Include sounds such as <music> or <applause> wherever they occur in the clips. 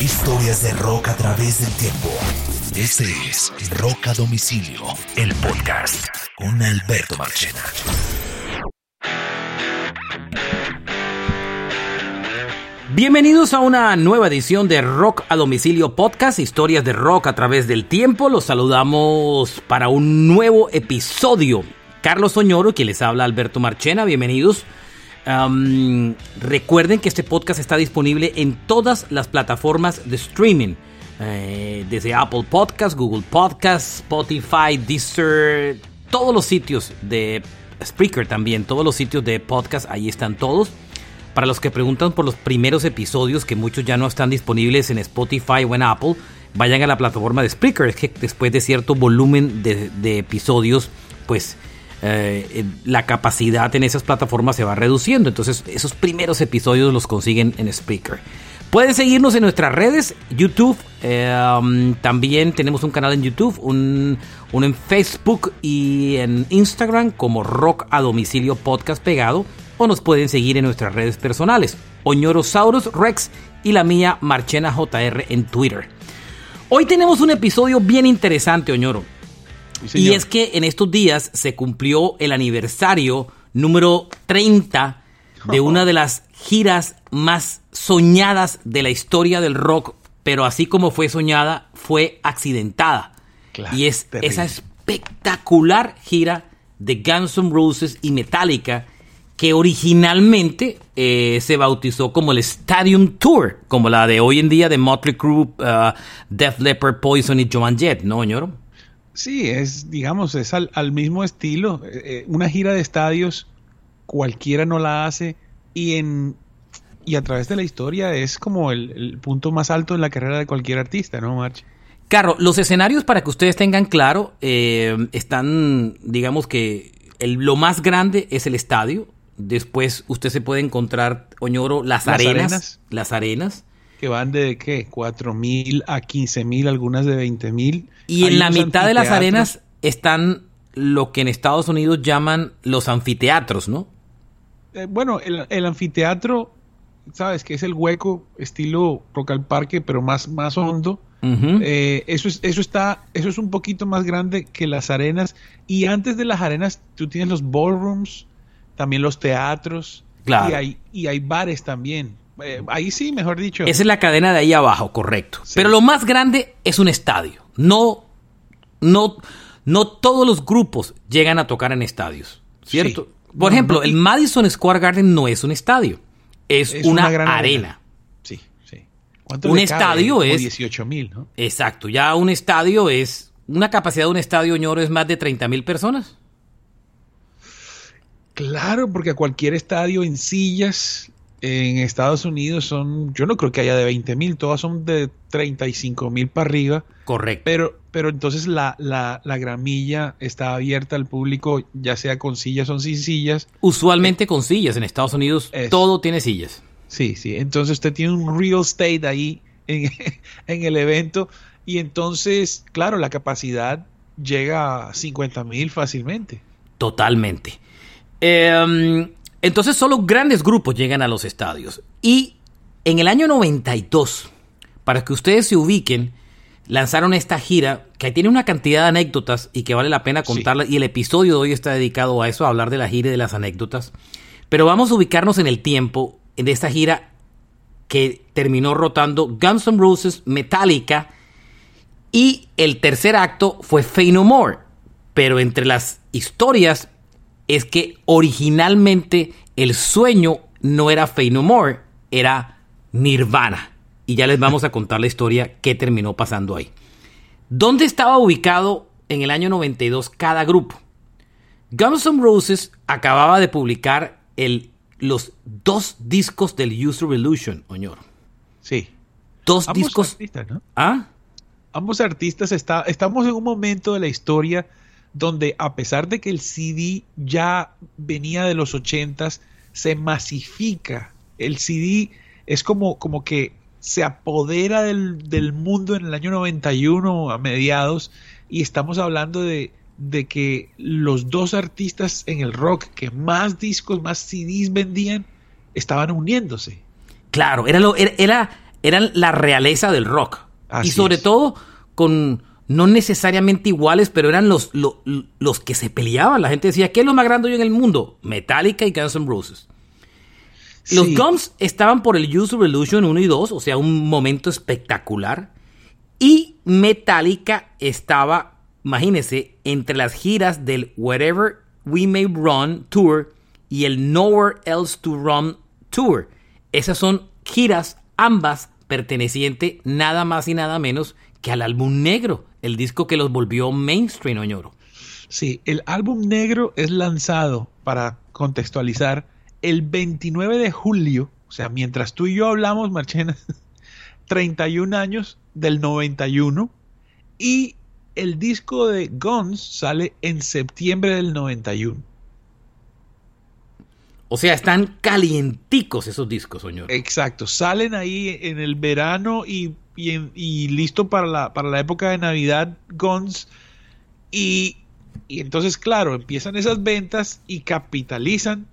Historias de rock a través del tiempo. Este es Rock a Domicilio, el podcast con Alberto Marchena. Bienvenidos a una nueva edición de Rock a Domicilio Podcast, historias de rock a través del tiempo. Los saludamos para un nuevo episodio. Carlos Soñoro, quien les habla Alberto Marchena, bienvenidos. Recuerden que este podcast está disponible en todas las plataformas de streaming. Eh, desde Apple Podcasts, Google Podcasts, Spotify, Deezer, todos los sitios de Spreaker también, todos los sitios de podcast, ahí están todos. Para los que preguntan por los primeros episodios, que muchos ya no están disponibles en Spotify o en Apple, vayan a la plataforma de Spreaker. Es que después de cierto volumen de, de episodios, pues eh, la capacidad en esas plataformas se va reduciendo. Entonces, esos primeros episodios los consiguen en Spreaker. Pueden seguirnos en nuestras redes, YouTube. Eh, um, también tenemos un canal en YouTube, un, uno en Facebook y en Instagram como Rock a Domicilio Podcast Pegado. O nos pueden seguir en nuestras redes personales, Oñorosaurus Rex y la mía Marchena JR en Twitter. Hoy tenemos un episodio bien interesante, Oñoro y es que en estos días se cumplió el aniversario número 30 de <laughs> una de las giras más soñadas de la historia del rock, pero así como fue soñada, fue accidentada. y es esa espectacular gira de Guns N' Roses y Metallica que originalmente eh, se bautizó como el Stadium Tour, como la de hoy en día de Motley Crue, uh, Def Leppard, Poison y Joan Jett, ¿no, señor? Sí, es, digamos, es al, mismo estilo. Eh, eh, una gira de estadios, cualquiera no la hace y en y a través de la historia es como el, punto más alto en la carrera de cualquier artista, ¿no, March? Claro, los escenarios, para que ustedes tengan claro, eh, están, digamos que lo más grande es el estadio. Después usted se puede encontrar, Oñoro, las, arenas, Las arenas que van de ¿qué? 4 mil a 15 mil, algunas de 20 mil. Y en la mitad de las arenas están lo que en Estados Unidos llaman los anfiteatros, ¿no? Eh, bueno, el, anfiteatro, sabes que es el hueco estilo Rock al Parque, pero más, más hondo. Eh, eso, es, eso, está, eso es un poquito más grande que las arenas. Y antes de las arenas, tú tienes los ballrooms, también los teatros. Claro. Y hay, y hay bares también. Eh, ahí sí, mejor dicho. Esa es la cadena de ahí abajo, correcto. Pero lo más grande es un estadio. No, no, no todos los grupos llegan a tocar en estadios, ¿cierto? Por ejemplo, el Madison Square Garden no es un estadio, es, una, arena. Sí, sí. Un estadio es 18 mil, ¿no? Exacto, ya un estadio es una capacidad de un estadio ñoro es más de 30 mil personas. Claro, porque a cualquier estadio en sillas en Estados Unidos son, yo no creo que haya de 20 mil, todas son de 35 mil para arriba. Correcto. Pero, pero entonces la, la, la, gramilla está abierta al público, ya sea con sillas o sin sillas. Usualmente con sillas, en Estados Unidos todo tiene sillas. Sí, sí, entonces usted tiene un real estate ahí en, <laughs> en el evento y entonces, claro, la capacidad llega a 50 mil fácilmente. Totalmente. Eh, entonces solo grandes grupos llegan a los estadios. Y en el año 92, para que ustedes se ubiquen, lanzaron esta gira que tiene una cantidad de anécdotas y que vale la pena contarla. Y el episodio de hoy está dedicado a eso, a hablar de la gira y de las anécdotas. Pero vamos a ubicarnos en el tiempo de esta gira que terminó rotando Guns N' Roses, Metallica y el tercer acto fue Fey No More. Pero entre las historias es que originalmente el sueño no era Fey No More, era Nirvana. Y ya les vamos a contar la historia que terminó pasando ahí. ¿Dónde estaba ubicado en el año 92 cada grupo? Guns N' Roses acababa de publicar el, los dos discos del User Revolution, Oñor. Sí. Dos discos. ¿Ah? Ambos artistas está, estamos en un momento de la historia donde a pesar de que el CD ya venía de los 80s, se masifica. El CD es como, como que se apodera del, mundo en el año 91 a mediados y estamos hablando de, de que los dos artistas en el rock que más discos, más CDs vendían, estaban uniéndose. Claro, era, lo, era, eran la realeza del rock. Así y sobre es. todo con no necesariamente iguales, pero eran los, lo- los que se peleaban. La gente decía, ¿qué es lo más grande hoy en el mundo? Metallica y Guns N' Roses. Los Sí. Gums estaban por el Use Revolution 1 y 2, o sea, un momento espectacular. Y Metallica estaba, imagínense, entre las giras del Wherever We May Run Tour y el Nowhere Else to Run Tour. Esas son giras, ambas pertenecientes nada más y nada menos que al álbum negro, el disco que los volvió mainstream, Oñoro. Sí, el álbum negro es lanzado, para contextualizar, el 29 de julio, o sea, mientras tú y yo hablamos, Marchena, <laughs> 31 años del 91, y el disco de Guns sale en septiembre del 91. O sea, están calienticos esos discos, Oñoro. Exacto, salen ahí en el verano y, y, en- y listo para la, para la época de Navidad Guns. Y, y entonces, claro, empiezan esas ventas y capitalizan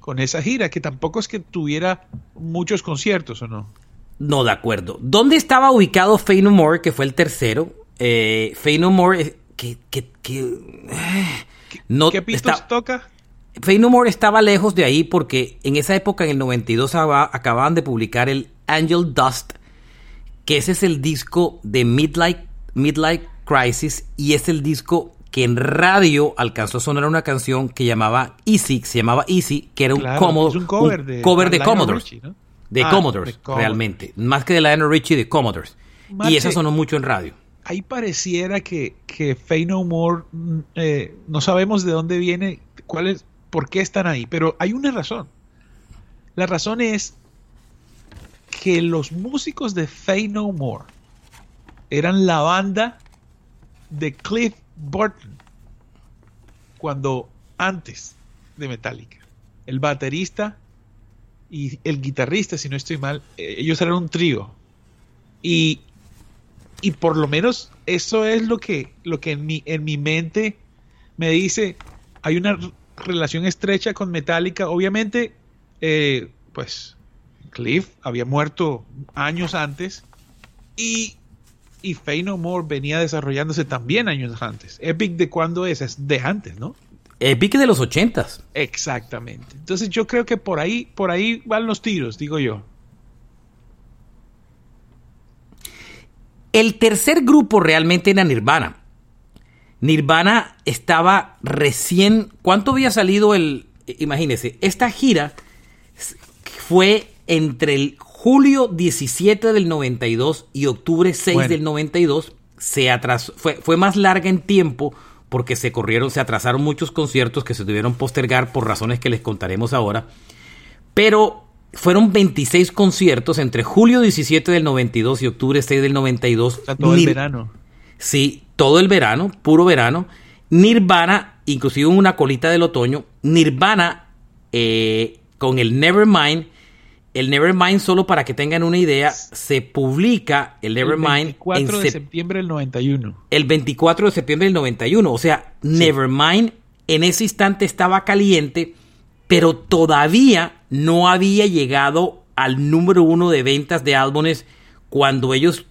con esa gira, que tampoco es que tuviera muchos conciertos, ¿o no? No, de acuerdo. ¿Dónde estaba ubicado Fey No More, que fue el tercero? Eh, Fey No More, eh, que, que, que, eh, no, ¿Qué pitos está- toca? Fey No More estaba lejos de ahí porque en esa época, en el 92, aba- acababan de publicar el Angel Dust, que ese es el disco de Midlight, Midlight Crisis y es el disco que en radio alcanzó a sonar una canción que llamaba Easy, que se llamaba Easy, que era un, Claro, Commodore- un cover un de, cover de Commodores. Richie, ¿no? De Ah, Commodores, de realmente. Más que de Lionel Richie, de Commodores. y esa sonó mucho en radio. Ahí pareciera que, que Fey No More, mm, eh, no sabemos de dónde viene, cuál es, por qué están ahí, pero hay una razón. La razón es que los músicos de Fey No More eran la banda de Cliff Burton cuando antes de Metallica. El baterista y el guitarrista, si no estoy mal, eh, ellos eran un trío. Y, y por lo menos eso es lo que, lo que en, mi, en mi mente me dice, hay una relación estrecha con Metallica. Obviamente, eh, pues Cliff había muerto años antes y, y Fey No More venía desarrollándose también años antes. Epic de cuándo es, es de antes, ¿no? Pique de los ochentas. Exactamente. Entonces yo creo que por ahí, por ahí van los tiros, digo yo. El tercer grupo realmente era Nirvana. Nirvana estaba recién. ¿Cuánto había salido el.? Imagínense, esta gira fue entre el julio 17 del 92 y octubre 6 Bueno. del 92. Se atrasó, fue, fue más larga en tiempo porque se corrieron, se atrasaron muchos conciertos que se tuvieron postergar por razones que les contaremos ahora. Pero fueron 26 conciertos entre julio 17 del 92 y octubre 6 del 92. O sea, todo el verano. Sí, todo el verano, puro verano. Nirvana, inclusive una colita del otoño. Nirvana eh, con el Nevermind. El Nevermind, solo para que tengan una idea, se publica el El Nevermind 24 en de sep- septiembre del 91. el 24 de septiembre del 91. O sea, Nevermind en ese instante estaba caliente, pero todavía no había llegado al número uno de ventas de álbumes cuando ellos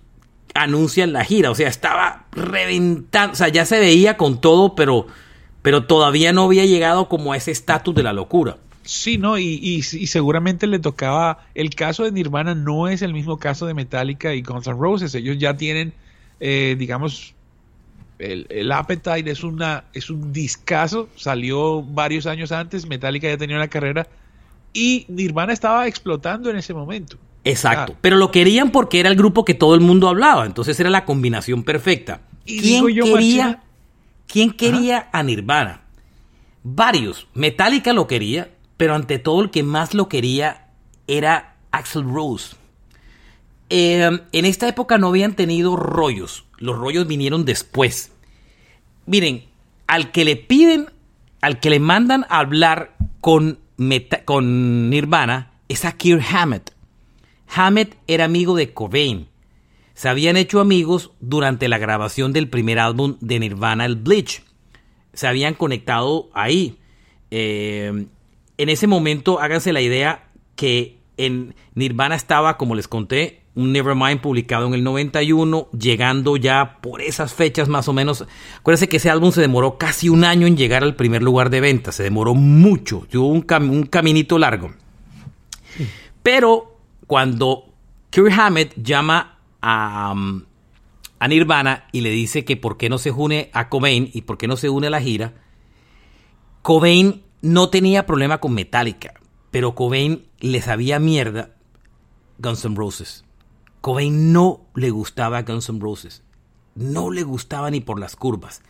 anuncian la gira. O sea, estaba reventando. O sea, ya se veía con todo, pero, pero todavía no había llegado como a ese estatus de la locura. Sí, no, y, y- y seguramente le tocaba. El caso de Nirvana no es el mismo caso de Metallica y Guns N' Roses. Ellos ya tienen, eh, digamos, el, el Appetite es una es un discazo. Salió varios años antes. Metallica ya tenía una carrera y Nirvana estaba explotando en ese momento. Exacto. Ah. Pero lo querían porque era el grupo que todo el mundo hablaba. Entonces era la combinación perfecta. Y ¿Quién yo, quería, ¿quién quería a Nirvana? Varios. Metallica lo quería, pero ante todo el que más lo quería era Axel Rose. Eh, en esta época no habían tenido rollos. Los rollos vinieron después. Miren, al que le piden, al que le mandan a hablar con, con Nirvana es a Kirk Hammett. Hammett era amigo de Cobain. Se habían hecho amigos durante la grabación del primer álbum de Nirvana, el Bleach. Se habían conectado ahí. Eh, en ese momento, háganse la idea que en Nirvana estaba, como les conté, un Nevermind publicado en el 91, llegando ya por esas fechas más o menos. Acuérdense que ese álbum se demoró casi un año en llegar al primer lugar de venta, se demoró mucho, tuvo un, un caminito largo. Pero cuando Kirk Hammett llama a, um, a Nirvana y le dice que por qué no se une a Cobain y por qué no se une a la gira, Cobain no tenía problema con Metallica, pero Cobain le sabía mierda Guns N' Roses. Cobain no le gustaba Guns N' Roses. No le gustaba ni por las curvas.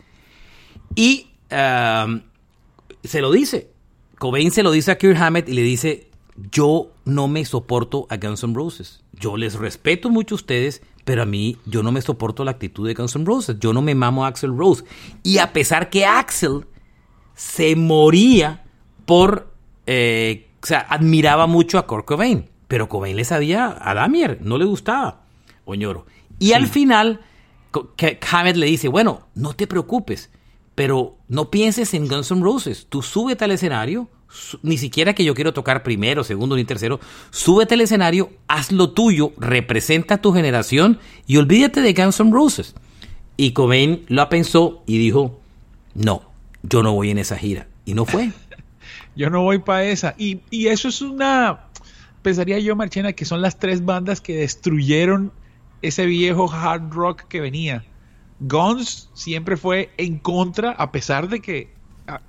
Y um, se lo dice. Cobain se lo dice a Kirk Hammett y le dice, yo no me soporto a Guns N' Roses. Yo les respeto mucho a ustedes, pero a mí yo no me soporto la actitud de Guns N' Roses. Yo no me mamo a Axel Rose. Y a pesar que Axel se moría por... Eh, o sea, admiraba mucho a Kurt Cobain. Pero Cobain le sabía a Damier, no le gustaba Oñoro. Y al final, Hammett le dice, bueno, no te preocupes, pero no pienses en Guns N' Roses. Tú súbete al escenario, ni siquiera que yo quiero tocar primero, segundo ni tercero. Súbete al escenario, haz lo tuyo, representa tu generación y olvídate de Guns N' Roses. Y Cobain lo pensó y dijo, no, yo no voy en esa gira. Y no fue. Yo no voy para esa. Y, y eso es una pensaría yo, Marchena, que son las tres bandas que destruyeron ese viejo hard rock que venía. Guns siempre fue en contra, a pesar de que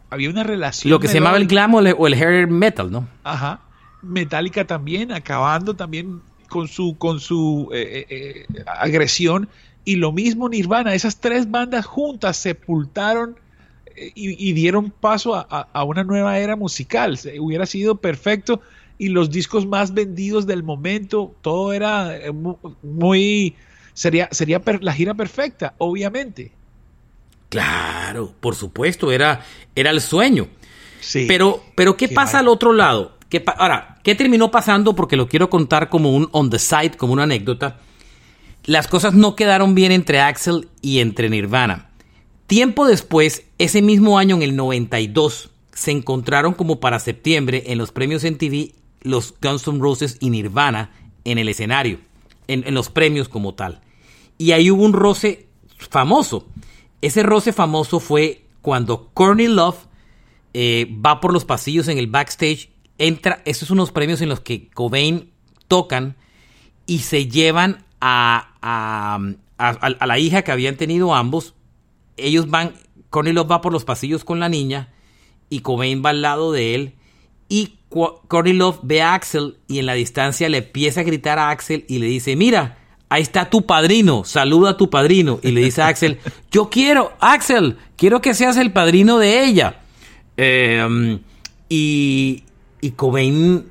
había una relación. Lo que se llamaba el glam o el, hair metal, ¿no? Ajá. Metallica también, acabando también con su, con su eh, eh, eh, agresión. Y lo mismo Nirvana, esas tres bandas juntas sepultaron y, dieron paso a, a, una nueva era musical. Hubiera sido perfecto y los discos más vendidos del momento, todo era eh, muy... Sería, sería la gira perfecta, obviamente. Claro, por supuesto, era, era el sueño. Sí. Pero, pero ¿qué, pasa al otro lado? ¿Qué ahora, ¿qué terminó pasando? Porque lo quiero contar como un on the side, como una anécdota. Las cosas no quedaron bien entre Axel y entre Nirvana. Tiempo después, ese mismo año, en el 92, se encontraron como para septiembre en los premios MTV los Guns N' Roses y Nirvana en el escenario, en, los premios como tal. Y ahí hubo un roce famoso. Ese roce famoso fue cuando Courtney Love eh, va por los pasillos en el backstage, entra, esos son unos premios en los que Cobain tocan y se llevan a, a, a, la hija que habían tenido ambos. Ellos van, Courtney Love va por los pasillos con la niña y Cobain va al lado de él y Courtney Love ve a Axel y en la distancia le empieza a gritar a Axel y le dice, mira, ahí está tu padrino, saluda a tu padrino. Y le dice a Axel, yo quiero, Axel, quiero que seas el padrino de ella. Em, y, y Cobain,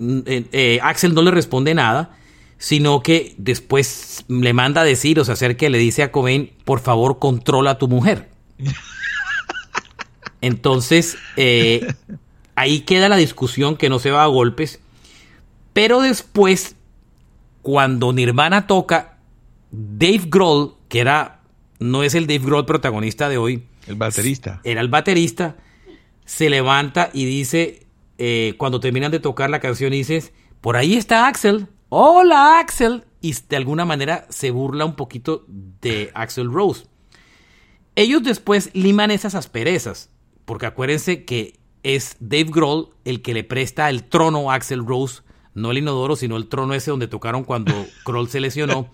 eh, eh, Axel no le responde nada, sino que después le manda a decir o se acerca y le dice a Cobain, por favor, controla a tu mujer. <laughs> Entonces, eh, ahí queda la discusión que no se va a golpes. Pero después, cuando Nirvana toca, Dave Grohl, que era, no es el Dave Grohl protagonista de hoy. El baterista. Era el baterista. Se levanta y dice, eh, cuando terminan de tocar la canción, dices, por ahí está Axel. Hola Axel. Y de alguna manera se burla un poquito de Axel Rose. Ellos después liman esas asperezas. Porque acuérdense que es Dave Grohl el que le presta el trono a Axel Rose, no el inodoro, sino el trono ese donde tocaron cuando <laughs> Grohl se lesionó.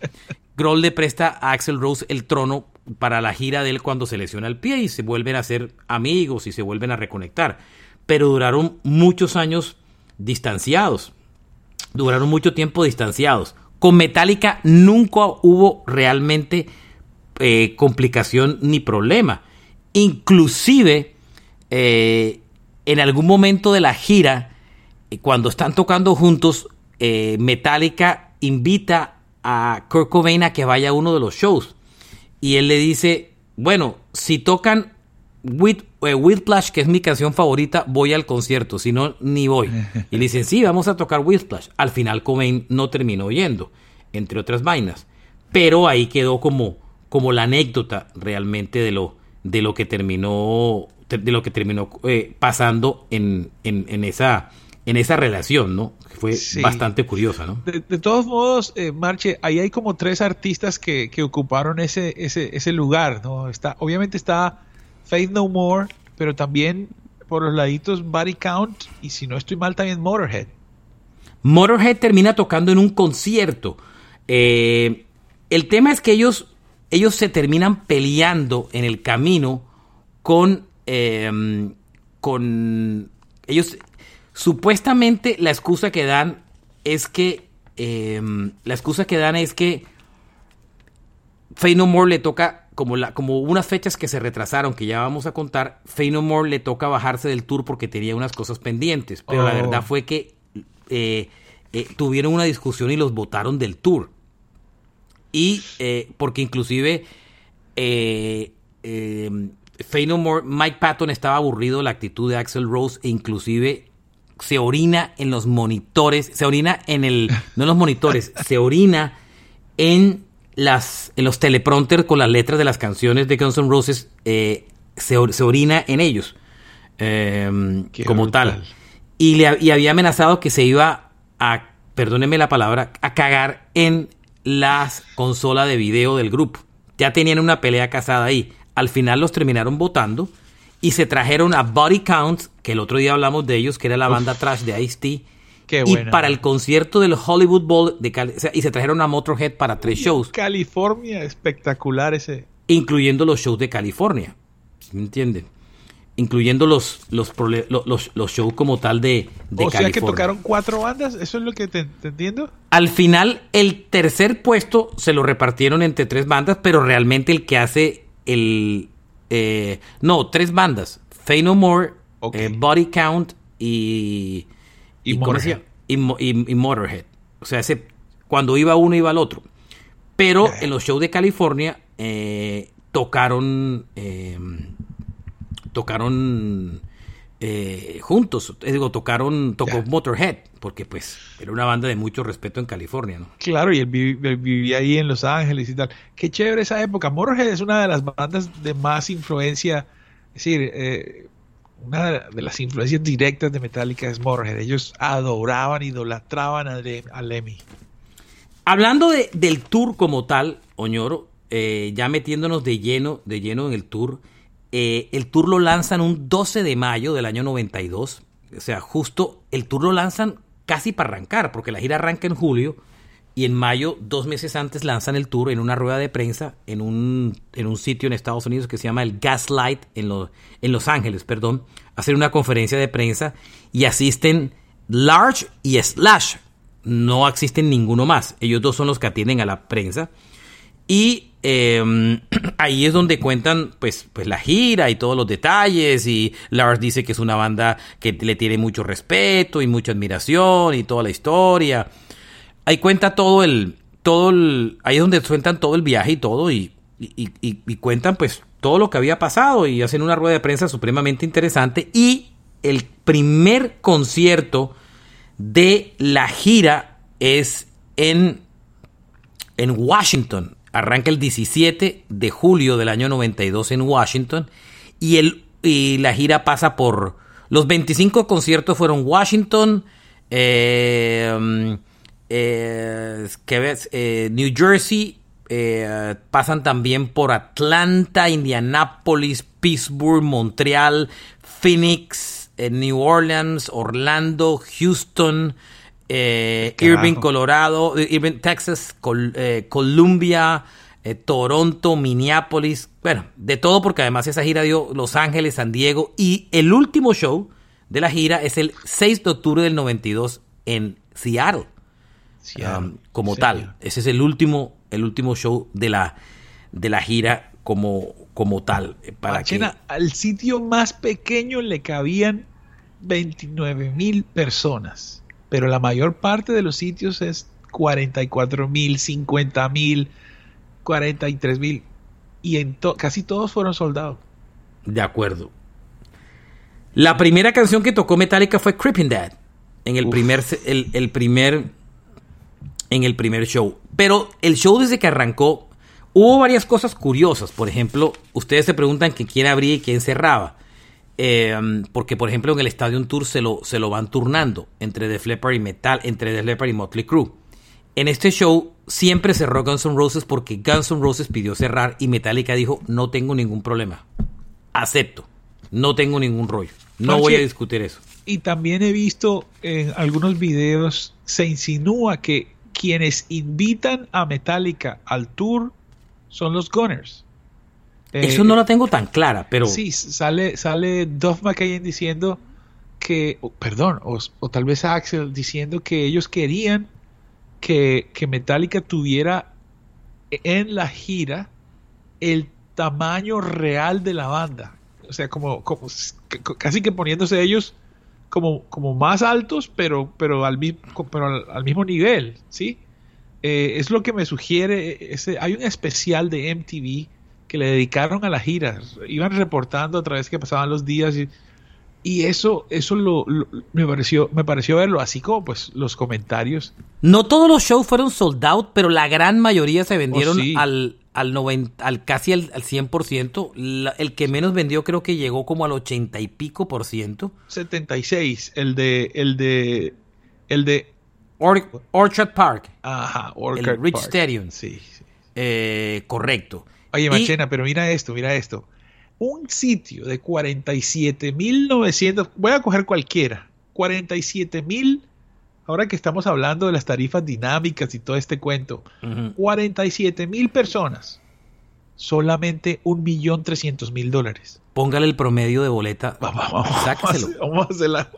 Grohl le presta a Axel Rose el trono para la gira de él cuando se lesiona el pie y se vuelven a ser amigos y se vuelven a reconectar. Pero duraron muchos años distanciados. Duraron mucho tiempo distanciados. Con Metallica nunca hubo realmente eh, complicación ni problema. Inclusive eh, en algún momento de la gira, eh, cuando están tocando juntos, Metallica invita a Kurt Cobain a que vaya a uno de los shows. Y él le dice, bueno, si tocan With, eh, que es mi canción favorita, voy al concierto, si no, ni voy. <laughs> Y le dicen, sí, vamos a tocar Whiplash. Al final Cobain no terminó yendo, entre otras vainas. Pero ahí quedó como, como la anécdota realmente de lo, de lo que terminó de lo que terminó eh, pasando en, esa, en esa relación, ¿no? Fue bastante curiosa, ¿no? De, todos modos, eh, Marche, ahí hay como tres artistas que, ocuparon ese, ese, ese, lugar, ¿no? Está, obviamente está Faith No More, pero también por los laditos Body Count y si no estoy mal también Motorhead. Motorhead termina tocando en un concierto. Eh, el tema es que ellos, ellos se terminan peleando en el camino con, eh, con ellos Supuestamente la excusa que dan es que em, la excusa que dan es que Fey No More le toca como la como unas fechas que se retrasaron que ya vamos a contar, Fey No More le toca bajarse del tour porque tenía unas cosas pendientes, pero la verdad oh. fue que eh, eh, tuvieron una discusión y los votaron del tour. Y eh, porque inclusive eh, em, No More, Mike Patton estaba aburrido de la actitud de Axel Rose e inclusive se orina en los monitores, se orina en el, no en los monitores, se orina en las, en los teleprompters con las letras de las canciones de Guns N' Roses, eh, se, orina en ellos, em, como tal. Y, le, y había amenazado que se iba a, perdónenme la palabra, a cagar en las consolas de video del grupo. Ya tenían una pelea casada ahí. Al final los terminaron votando y se trajeron a Body Count, que el otro día hablamos de ellos, que era la banda trash de Ice-T. Y para el concierto del Hollywood Bowl de y se trajeron a Motorhead para tres shows. California, espectacular ese. Incluyendo los shows de California. ¿Me entienden? Incluyendo los, los, los, shows como tal de, de o sea que tocaron cuatro bandas, ¿eso es lo que te, te, entiendo? Al final, el tercer puesto se lo repartieron entre tres bandas, pero realmente el que hace el, eh, no, tres bandas. Fey No More, eh, Body Count y... Y, Motorhead. y, Motorhead. O sea, ese, cuando iba uno iba al otro. Pero en los shows de California eh, tocaron... tocaron eh, juntos, digo, tocaron, tocó Motorhead, porque pues era una banda de mucho respeto en California, ¿no? Claro, y él, vivía ahí en Los Ángeles y tal. Qué chévere esa época. Motorhead es una de las bandas de más influencia, es decir, eh, una de las influencias directas de Metallica es Motorhead. Ellos adoraban, idolatraban a, Lemmy. Hablando de, del tour como tal, Oñoro, eh, ya metiéndonos de lleno, de lleno en el tour, eh, el tour lo lanzan un 12 de mayo del año 92. O sea, justo el tour lo lanzan casi para arrancar, porque la gira arranca en julio y en mayo, dos meses antes, lanzan el tour en una rueda de prensa en un, en un sitio en Estados Unidos que se llama el Gaslight, en, en Los Ángeles, perdón. Hacen una conferencia de prensa y asisten Large y Slash. No existen ninguno más. Ellos dos son los que atienden a la prensa. Y em, <clears throat> ahí es donde cuentan pues, pues la gira y todos los detalles y Lars dice que es una banda que le tiene mucho respeto y mucha admiración y toda la historia. Ahí cuenta todo el, todo el, ahí es donde cuentan todo el viaje y todo y, y, y cuentan pues todo lo que había pasado y hacen una rueda de prensa supremamente interesante y el primer concierto de la gira es en, en Washington, Arranca el 17 de julio del año 92 en Washington y, el, y la gira pasa por... Los 25 conciertos fueron Washington, eh, eh, eh, New Jersey, pasan también por Atlanta, Indianapolis, Pittsburgh, Montreal, Phoenix, New Orleans, Orlando, Houston, eh, Irving, Colorado, eh, Irving, Texas, eh, Columbia, Toronto, Minneapolis, bueno, de todo porque además esa gira dio Los Ángeles, San Diego. Y el último show de la gira es el 6 de octubre del 92 en Seattle. Um, como tal, ese es el último el último show de la de la gira como como tal para al sitio más pequeño le cabían 29 mil personas pero la mayor parte de los sitios es 44 mil, 50 mil, 43 mil. Y en casi todos fueron soldados. De acuerdo. La primera canción que tocó Metallica fue Creeping Dad. En el primer, el, primer. En el primer show. Pero el show desde que arrancó. Hubo varias cosas curiosas. Por ejemplo, ustedes se preguntan que quién abría y quién cerraba. eh, porque por ejemplo en el Stadium Tour se lo, se lo van turnando entre The Leppard y Metal, entre The Leppard y Motley Crue. En este show siempre cerró Guns N' Roses porque Guns N' Roses pidió cerrar y Metallica dijo no tengo ningún problema, acepto, no tengo ningún rollo, no voy a discutir eso. Y también he visto en algunos videos se insinúa que quienes invitan a Metallica al tour son los Gunners. Eso no la tengo tan clara, pero... Sí, sale, sale Duff McKagan diciendo que, oh, perdón, o, o, tal vez Axel diciendo que ellos querían que, que, Metallica tuviera en la gira el tamaño real de la banda. O sea, como, como casi que poniéndose ellos como, como más altos, pero, pero, al, pero al, al mismo nivel, ¿sí? Eh, es lo que me sugiere, ese, hay un especial de MTV que le dedicaron a la gira. Iban reportando a través que pasaban los días y, y eso, eso lo, lo, me pareció, me pareció verlo, así como pues los comentarios. No todos los shows fueron sold out, pero la gran mayoría se vendieron oh, sí. al, al, 90, al casi al, al 100%. La, el que menos vendió creo que llegó como al 80 y pico por ciento. 76, el de, el de, el de Or, Orchard Park. Ajá, Orchard el Rich Park. Stadium. Sí, sí. Eh, correcto. Oye, Machena, y, pero mira esto, mira esto. Un sitio de 47.900, voy a coger cualquiera, 47.000, ahora que estamos hablando de las tarifas dinámicas y todo este cuento, uh -huh. 47.000 personas, solamente 1.300.000 dólares. Póngale el promedio de boleta. Vamos, vamos, Sáqueselo. Vamos a hacer, la,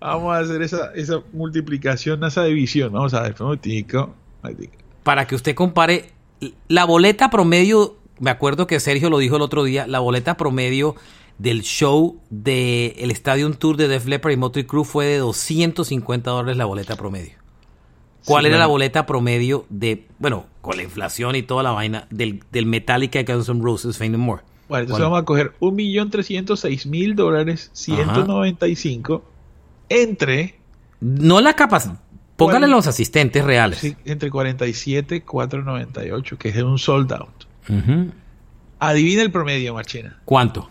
vamos a hacer esa, esa, multiplicación, esa división. Vamos a ver, momentico. Para que usted compare la boleta promedio me acuerdo que Sergio lo dijo el otro día, la boleta promedio del show del de Stadium Tour de Def Leppard y Motley Crue fue de 250 dólares la boleta promedio. ¿Cuál sí, era bueno. la boleta promedio de, bueno, con la inflación y toda la vaina, del, del Metallica Guns N' Roses Fame No More? Bueno, entonces vamos a coger 1.306.000 dólares, 195, Ajá. entre... No la capacidad. Póngale los asistentes reales. Sí, entre 47, 498, que es un sold out. Uh -huh. Adivina el promedio, Marchena. ¿Cuánto?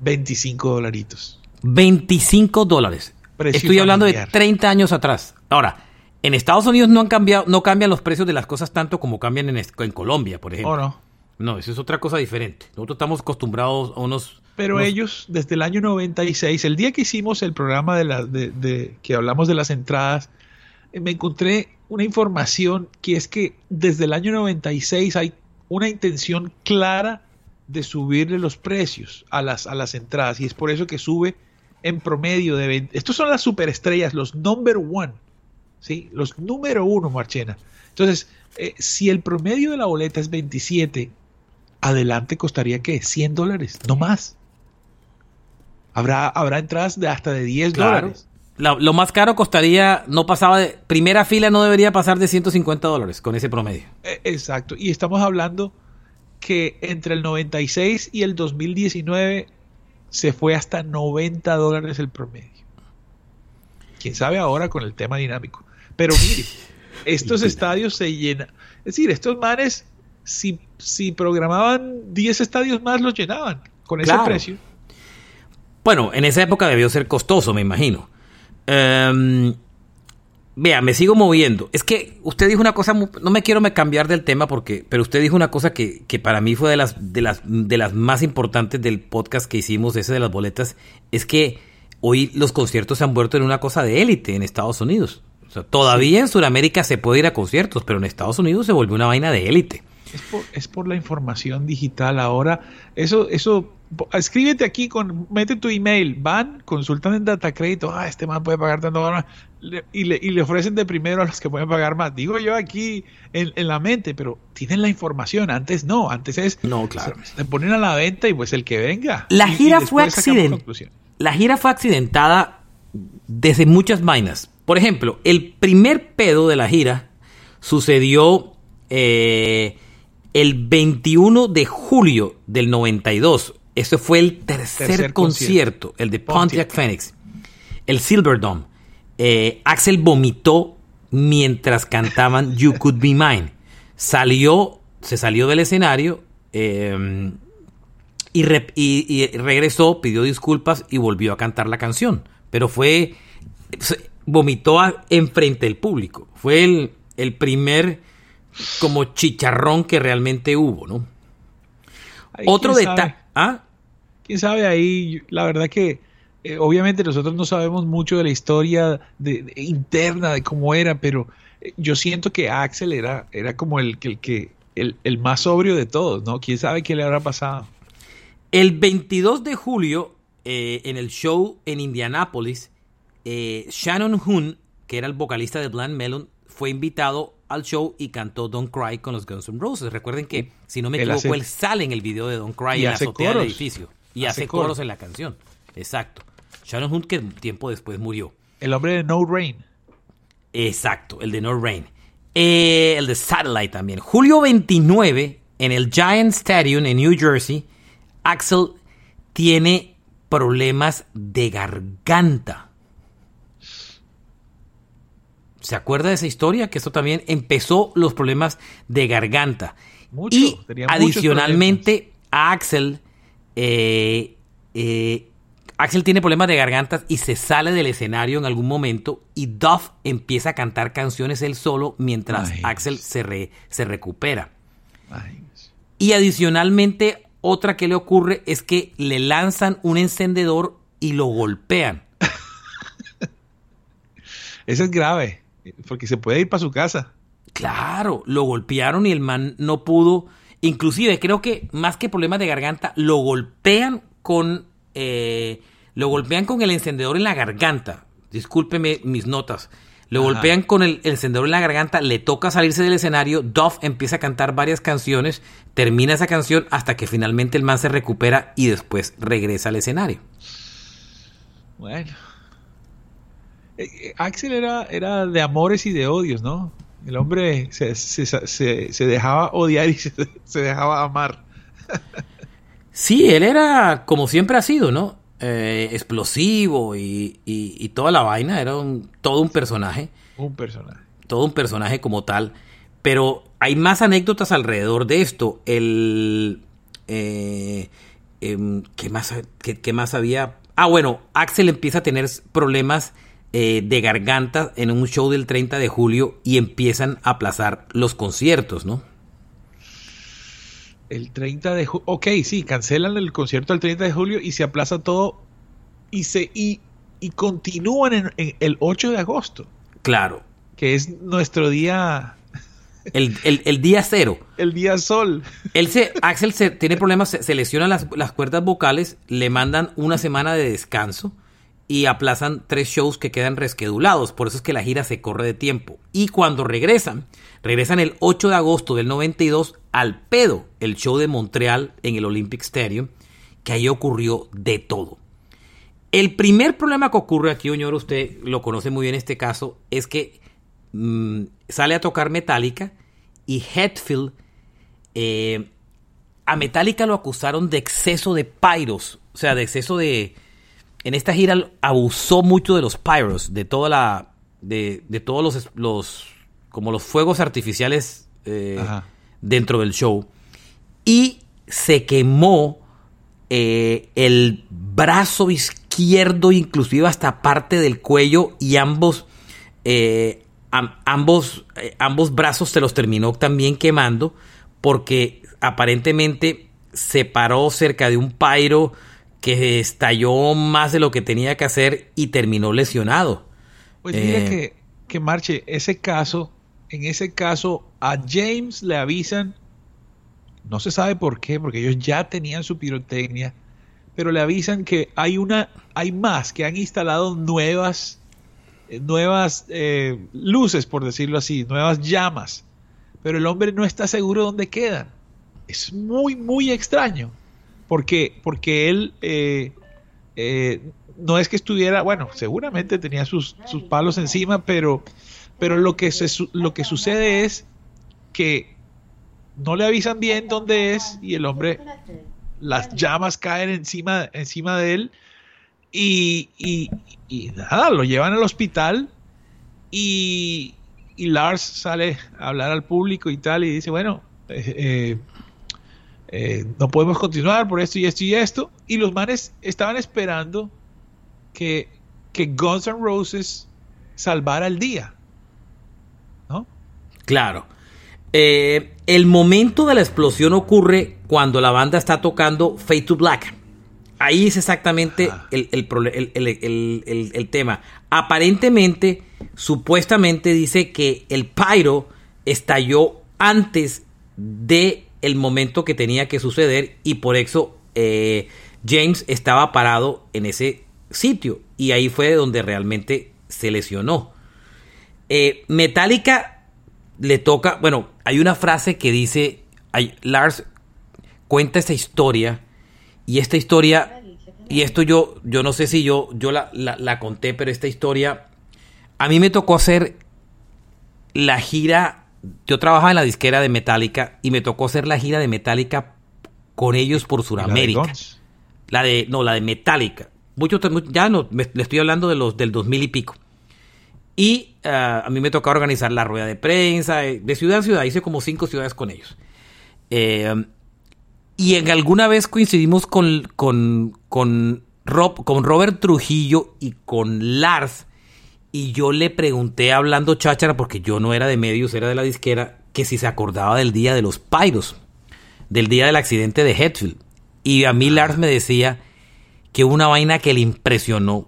25 dolaritos. 25 dólares. Precio Estoy familiar. hablando de 30 años atrás. Ahora, en Estados Unidos no han cambiado, no cambian los precios de las cosas tanto como cambian en, en Colombia, por ejemplo. ¿O no? No, eso es otra cosa diferente. Nosotros estamos acostumbrados a unos. Pero unos... ellos, desde el año 96, el día que hicimos el programa de, la, de, de que hablamos de las entradas, eh, me encontré una información que es que desde el año 96 hay una intención clara de subirle los precios a las, a las entradas y es por eso que sube en promedio de 20. Estos son las superestrellas, los number one, ¿sí? Los número uno, Marchena. Entonces, eh, si el promedio de la boleta es 27, adelante costaría ¿qué? 100 dólares, no más. Habrá, habrá entradas de hasta de 10 claro. dólares. La, lo más caro costaría, no pasaba de, primera fila no debería pasar de 150 dólares con ese promedio. Eh, exacto, y estamos hablando que entre el 96 y el 2019 se fue hasta 90 dólares el promedio. Quién sabe ahora con el tema dinámico. Pero mire, <laughs> estos estadios se llenan. Es decir, estos manes, si, si programaban 10 estadios más, los llenaban con ese claro. precio. Bueno, en esa época debió ser costoso, me imagino. Um, vea, me sigo moviendo. Es que usted dijo una cosa, no me quiero me cambiar del tema porque, pero usted dijo una cosa que, que para mí fue de las, de las, de las más importantes del podcast que hicimos, ese de las boletas, es que hoy los conciertos se han vuelto en una cosa de élite en Estados Unidos. O sea, todavía sí. en Sudamérica se puede ir a conciertos, pero en Estados Unidos se volvió una vaina de élite. Es por, es por la información digital ahora. Eso, eso escríbete aquí con, mete tu email, van, consultan en data crédito, ah, este man puede pagar tanto y le, y le ofrecen de primero a los que pueden pagar más. Digo yo aquí en, en, la mente, pero tienen la información, antes no, antes es, no, claro. se, se ponen a la venta y pues el que venga. La gira y fue accident, la gira fue accidentada desde muchas vainas. Por ejemplo, el primer pedo de la gira sucedió eh, el 21 de julio del 92 ese fue el tercer, tercer concierto, concierto, el de Pontiac, Pontiac. Phoenix, el Silverdome. Eh, Axel vomitó mientras cantaban You Could Be Mine. Salió, se salió del escenario, eh, Y, regresó, pidió disculpas y volvió a cantar la canción. Pero fue, vomitó enfrente del público. Fue el, el primer como chicharrón que realmente hubo, ¿no? Otro detalle. ¿Ah? ¿Quién sabe ahí? La verdad que eh, obviamente nosotros no sabemos mucho de la historia de, interna de cómo era, pero eh, yo siento que Axel era, era como el, el, que, el, más sobrio de todos, ¿no? ¿Quién sabe qué le habrá pasado? El 22 de julio, eh, en el show en Indianápolis, Shannon Hoon, que era el vocalista de Blind Melon, fue invitado al show y cantó Don't Cry con los Guns N' Roses. Recuerden que, si no me equivoco, él sale en el video de Don't Cry en la azotea del edificio. Y hace, coros en la canción. Exacto. Sharon Hunt, que tiempo después murió. El hombre de No Rain. Exacto, el de No Rain. Eh, el de Satellite también. Julio 29, en el Giant Stadium en New Jersey, Axel tiene problemas de garganta. ¿Se acuerda de esa historia? Que esto también empezó los problemas de garganta. Mucho, y adicionalmente a Axel, eh, eh, Axel tiene problemas de garganta y se sale del escenario en algún momento y Duff empieza a cantar canciones él solo mientras Axel se, se recupera. Y adicionalmente, otra que le ocurre es que le lanzan un encendedor y lo golpean. <laughs> Eso es grave. Porque se puede ir para su casa. Claro, lo golpearon y el man no pudo. Inclusive creo que más que problemas de garganta, lo golpean con eh, lo golpean con el encendedor en la garganta. Discúlpeme mis notas. Lo golpean con el, encendedor en la garganta, le toca salirse del escenario, Duff empieza a cantar varias canciones, termina esa canción hasta que finalmente el man se recupera y después regresa al escenario. Bueno, eh, eh, Axel era, era de amores y de odios, ¿no? El hombre se, dejaba odiar y <laughs> se, dejaba amar. sí, él era como siempre ha sido, ¿no? Eh, explosivo y, toda la vaina, era todo un personaje. Un personaje. Todo un personaje como tal. Pero hay más anécdotas alrededor de esto. El. Em, ¿qué, más, qué más había? Ah, bueno, Axel empieza a tener problemas eh, de garganta en un show del 30 de julio y empiezan a aplazar los conciertos, ¿no? El 30 de julio. Ok, sí, cancelan el concierto el 30 de julio y se aplaza todo y se y, y continúan en, el 8 de agosto. Claro. Que es nuestro día. <laughs> El, día cero. El día sol. Él se, <laughs> Axel se, tiene problemas, se, lesiona las, las cuerdas vocales, le mandan una semana de descanso y aplazan tres shows que quedan resquedulados. Por eso es que la gira se corre de tiempo. Y cuando regresan, regresan el 8 de agosto del 92 al pedo, el show de Montreal en el Olympic Stadium, que ahí ocurrió de todo. El primer problema que ocurre aquí, señor, usted lo conoce muy bien este caso, es que mm, sale a tocar Metallica y Hetfield, eh, a Metallica lo acusaron de exceso de pyros, o sea, de exceso de, en esta gira abusó mucho de los pyros, de toda la, de, de todos los, los, como los fuegos artificiales eh, dentro del show. Y se quemó eh, el brazo izquierdo, inclusive hasta parte del cuello, y ambos, eh, ambos, ambos brazos se los terminó también quemando, porque aparentemente se paró cerca de un pyro que estalló más de lo que tenía que hacer y terminó lesionado. Pues mira que, que Marche, ese caso, en ese caso a James le avisan, no se sabe por qué, porque ellos ya tenían su pirotecnia, pero le avisan que hay una, hay más, que han instalado nuevas, eh, nuevas eh, luces, por decirlo así, nuevas llamas, pero el hombre no está seguro dónde quedan. Es muy, muy extraño porque, porque él eh, eh, no es que estuviera, bueno, seguramente tenía sus, sus palos encima, pero, pero lo, que sucede es que no le avisan bien dónde es y el hombre, las llamas caen encima, encima de él y, nada, lo llevan al hospital y, Lars sale a hablar al público y tal y dice, bueno, eh, eh, no podemos continuar por esto y esto y esto. Y los manes estaban esperando que, que Guns N' Roses salvara el día. Claro. Eh, el momento de la explosión ocurre cuando la banda está tocando Fade to Black. Ahí es exactamente el, el, tema. Aparentemente, supuestamente dice que el pyro estalló antes de el momento que tenía que suceder y por eso eh, James estaba parado en ese sitio y ahí fue donde realmente se lesionó. Eh, Metallica le toca, bueno, hay una frase que dice, Lars cuenta esta historia y esta historia, y esto yo, yo no sé si yo, yo la, la conté, pero esta historia, a mí me tocó hacer la gira, yo trabajaba en la disquera de Metallica y me tocó hacer la gira de Metallica con ellos por Sudamérica. La de, no, la de Metallica. Mucho, ya no, le estoy hablando de los del 2000 y pico. Y ah, a mí me tocó organizar la rueda de prensa, eh, de ciudad en ciudad, hice como cinco ciudades con ellos. Eh, y en alguna vez coincidimos con, con, con, Rob, con Robert Trujillo y con Lars. Y yo le pregunté hablando cháchara, porque yo no era de medios, era de la disquera, que si se acordaba del día de los Pyros, del día del accidente de Hetfield. Y a mí Lars me decía que una vaina que le impresionó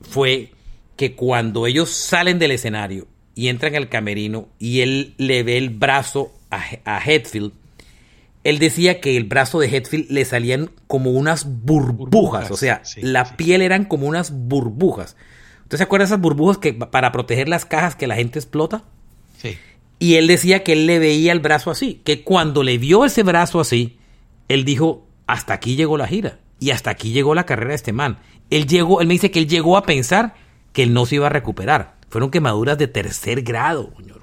fue que cuando ellos salen del escenario y entran al camerino y él le ve el brazo a, a Hetfield, él decía que el brazo de Hetfield le salían como unas burbujas, o sea, la piel eran como unas burbujas. ¿Usted se acuerda de esas burbujas que para proteger las cajas que la gente explota? Sí. Y él decía que él le veía el brazo así, que cuando le vio ese brazo así, él dijo, hasta aquí llegó la gira y hasta aquí llegó la carrera de este man. Él llegó, él me dice que él llegó a pensar que él no se iba a recuperar. Fueron quemaduras de tercer grado, señor.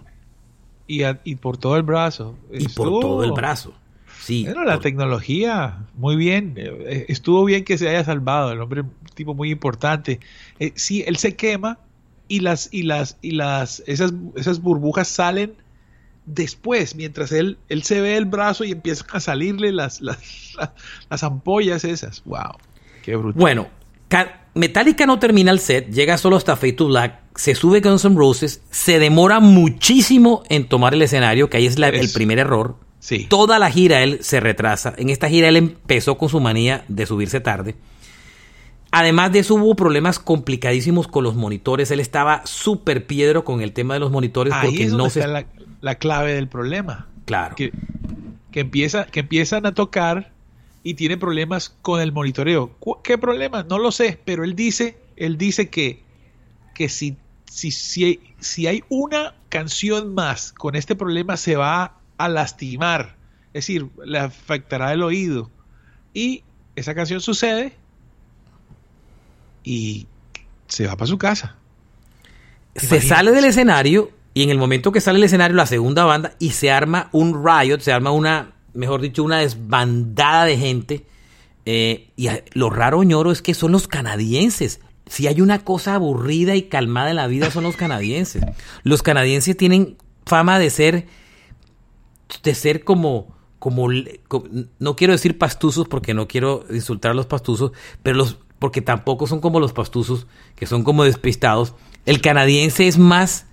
Y, y por todo el brazo. Y por todo el brazo. Sí. Bueno, la tecnología, muy bien. Eh, estuvo bien que se haya salvado. El hombre, un tipo muy importante. Eh, sí, él se quema y las, y las, y las, esas, esas burbujas salen después, mientras él, él se ve el brazo y empiezan a salirle las, las, <laughs> las ampollas esas. Wow. Qué brutal. Bueno, Metallica no termina el set, llega solo hasta Fade to Black, se sube Guns N' Roses, se demora muchísimo en tomar el escenario, que ahí es, el primer error. Sí. Toda la gira él se retrasa. En esta gira él empezó con su manía de subirse tarde. Además de eso hubo problemas complicadísimos con los monitores. Él estaba súper piedro con el tema de los monitores porque no se... La, la, clave del problema. Claro. Que, que, empieza, que empiezan a tocar y tiene problemas con el monitoreo. ¿Qué problema? No lo sé, pero él dice, él dice que, que si, si, si, si hay una canción más con este problema se va a lastimar, es decir, le afectará el oído. Y esa canción sucede y se va para su casa. Se sale del escenario y en el momento que sale del escenario la segunda banda y se arma un riot, se arma una mejor dicho, una desbandada de gente. Eh, y lo raro, ñoro, es que son los canadienses. Si hay una cosa aburrida y calmada en la vida, son los canadienses. Los canadienses tienen fama de ser, de ser como, como, no quiero decir pastuzos porque no quiero insultar a los pastuzos, pero los, porque tampoco son como los pastuzos, que son como despistados. El canadiense es más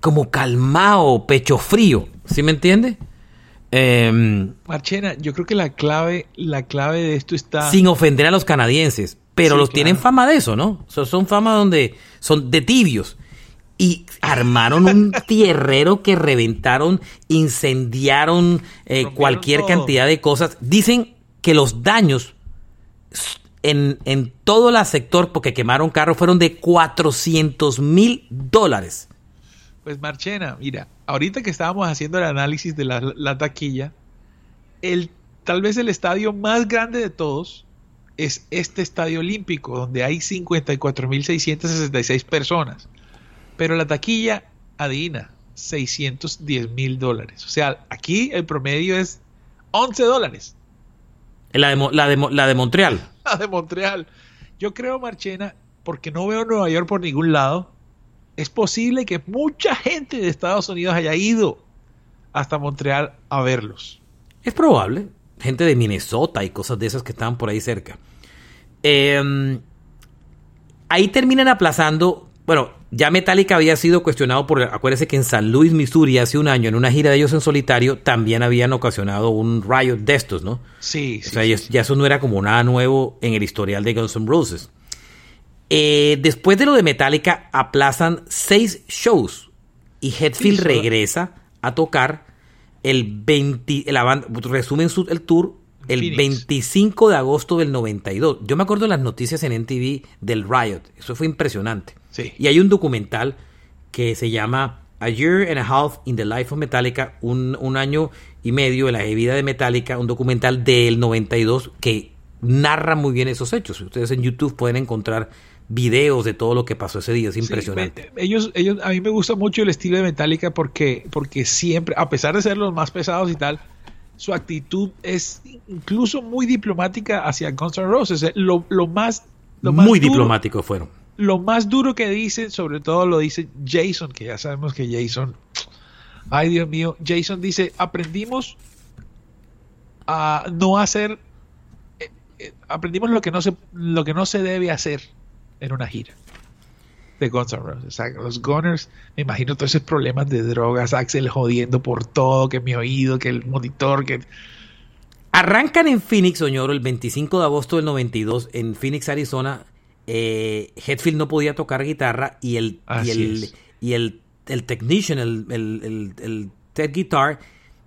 como calmado, pecho frío, ¿sí me entiende? Eh, Marchena, yo creo que la clave, la clave de esto está. Sin ofender a los canadienses, pero los tienen fama de eso, ¿no? son fama donde son de tibios. Y armaron un <laughs> tierrero que reventaron, incendiaron eh, cualquier cantidad de cosas. Dicen que los daños en, en todo el sector, porque quemaron carros, fueron de 400 mil dólares. Pues Marchena, mira, ahorita que estábamos haciendo el análisis de la, taquilla, el, tal vez el estadio más grande de todos es este estadio olímpico, donde hay 54.666 personas. Pero la taquilla, adivina, 610 mil dólares. O sea, aquí el promedio es 11 dólares. La de, la, de, la de Montreal. <laughs> La de Montreal. Yo creo, Marchena, porque no veo Nueva York por ningún lado, es posible que mucha gente de Estados Unidos haya ido hasta Montreal a verlos. Es probable. gente de Minnesota y cosas de esas que estaban por ahí cerca. Em, ahí terminan aplazando, bueno, ya Metallica había sido cuestionado por, acuérdese que en San Luis, Missouri, hace un año, en una gira de ellos en solitario, también habían ocasionado un riot de estos, ¿no? Sí, O sea, ya eso no era como nada nuevo en el historial de Guns N' Roses. Eh, después de lo de Metallica, aplazan seis shows y Hetfield Sí, regresa a tocar el 20, la banda, resumen su- el tour el Phoenix. 25 de agosto del 92. Yo me acuerdo de las noticias en NTV del Riot, eso fue impresionante. Sí. Y hay un documental que se llama A Year and a Half in the Life of Metallica, un, un año y medio de la vida de Metallica, un documental del 92 que narra muy bien esos hechos. Ustedes en YouTube pueden encontrar videos de todo lo que pasó ese día, es Sí, impresionante. me- ellos, ellos, a mí me gusta mucho el estilo de Metallica porque, porque siempre, a pesar de ser los más pesados y tal, su actitud es incluso muy diplomática hacia Guns N' Roses. Eh, Lo, lo más, lo más muy duro- diplomáticos fueron. Lo más duro que dice, sobre todo lo dice Jason, que ya sabemos que Jason, ay Dios mío, Jason dice, aprendimos a no hacer, eh, eh, aprendimos lo que no se, lo que no se debe hacer en una gira de Guns N' Roses. Los Gunners, me imagino todos esos problemas de drogas, Axel jodiendo por todo, que mi oído, que el monitor, que Arrancan en Phoenix, Oñoro, el 25 de agosto del 92, en Phoenix, Arizona. Eh, Hetfield no podía tocar guitarra y el, y el, es. y el, el technician, el, el, el, el Ted Guitar,